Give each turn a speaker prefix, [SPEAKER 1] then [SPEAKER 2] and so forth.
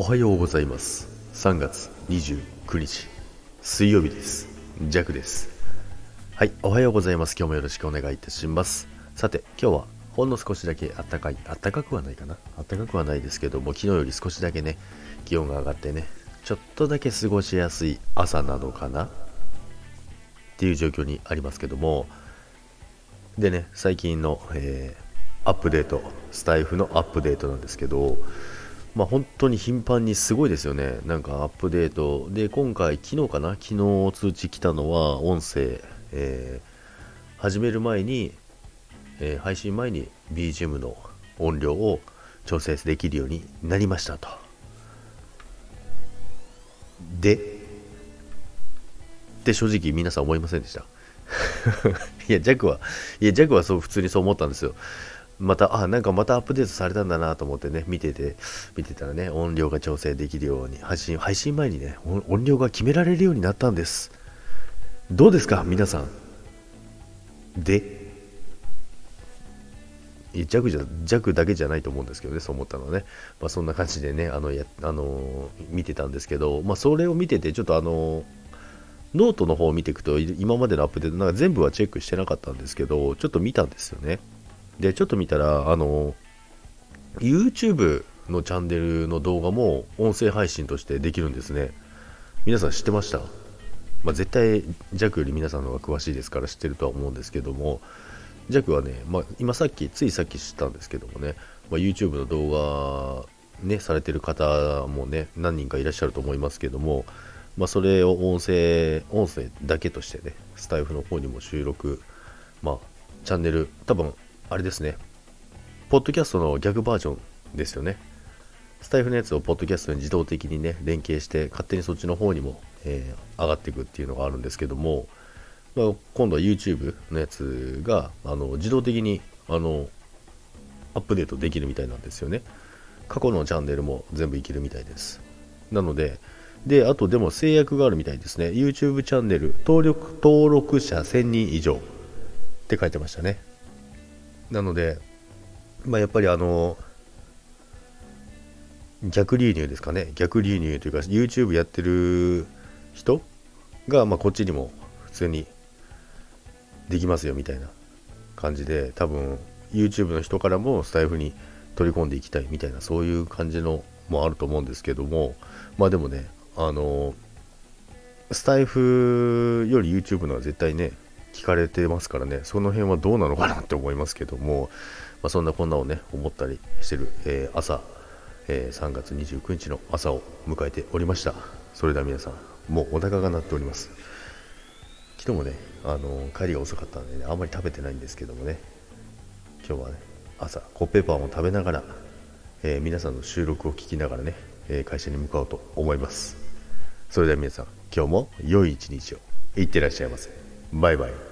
[SPEAKER 1] おはようございます。3月29日水曜日です。ジャクです。はいおはようございます。今日もよろしくお願いいたします。さて今日はほんの少しだけ暖かい暖かくはないかな。暖かくはないですけども昨日より少しだけね気温が上がってねちょっとだけ過ごしやすい朝なのかな。っていう状況にありますけども。でね最近の、えー、アップデートスタイフのアップデートなんですけどまあ、本当に頻繁にすごいですよね。なんかアップデート。で、今回、昨日かな？昨日通知来たのは、音声、えー、始める前に、えー、配信前に BGM の音量を調整できるようになりましたと。で、って正直皆さん思いませんでした？いや、ジャックは、いや、ジャックはそう、普通にそう思ったんですよ。また、あ、なんかまたアップデートされたんだなと思ってね、見てて、見てたらね、音量が調整できるように、配信、配信前にね、音量が決められるようになったんです。どうですか、皆さん？で、弱じゃ弱だけじゃないと思うんですけどね、そう思ったのはね、まあ、そんな感じでね、あのやあの見てたんですけど、まあ、それを見てて、ちょっとあのノートの方を見ていくと、今までのアップデート、なんか全部はチェックしてなかったんですけど、ちょっと見たんですよね。で、ちょっと見たら、あの、YouTube のチャンネルの動画も音声配信としてできるんですね。皆さん知ってました？まあ、絶対、ジャクより皆さんの方が詳しいですから知ってるとは思うんですけども、ジャクはね、まあ、今さっき、ついさっき知ったんですけどもね、まあ、YouTube の動画、ね、されてる方もね、何人かいらっしゃると思いますけども、まあ、それを音声、音声だけとしてね、スタイフの方にも収録、まあ、チャンネル、多分あれですね、ポッドキャストの逆バージョンですよね。スタイフのやつをポッドキャストに自動的にね、連携して、勝手にそっちの方にも、えー、上がっていくっていうのがあるんですけども、まあ、今度は YouTube のやつが、あの、自動的に、あの、アップデートできるみたいなんですよね。過去のチャンネルも全部いけるみたいです。なので、で、あとでも制約があるみたいですね。YouTube チャンネル登録、登録者1000人以上って書いてましたね。なので、まあ、やっぱりあの、逆流入ですかね。逆流入というか、YouTube やってる人が、まあ、こっちにも普通にできますよみたいな感じで、多分 YouTube の人からもスタイフに取り込んでいきたいみたいな、そういう感じのもあると思うんですけども、まあでもね、あの、スタイフより YouTube のは絶対ね、聞かれてますからね、その辺はどうなのかなって思いますけども、まあ、そんなこんなをね、思ったりしてる、えー、朝、えー、3月29日の朝を迎えておりました。それでは皆さん、もうお腹が鳴っております。昨日もね、あのー、帰りが遅かったんでね、あんまり食べてないんですけどもね、今日はね、朝、コッペパンを食べながら、えー、皆さんの収録を聞きながらね、え会社に向かおうと思います。それでは皆さん、今日も良い一日を。いってらっしゃいませ。バイバイ。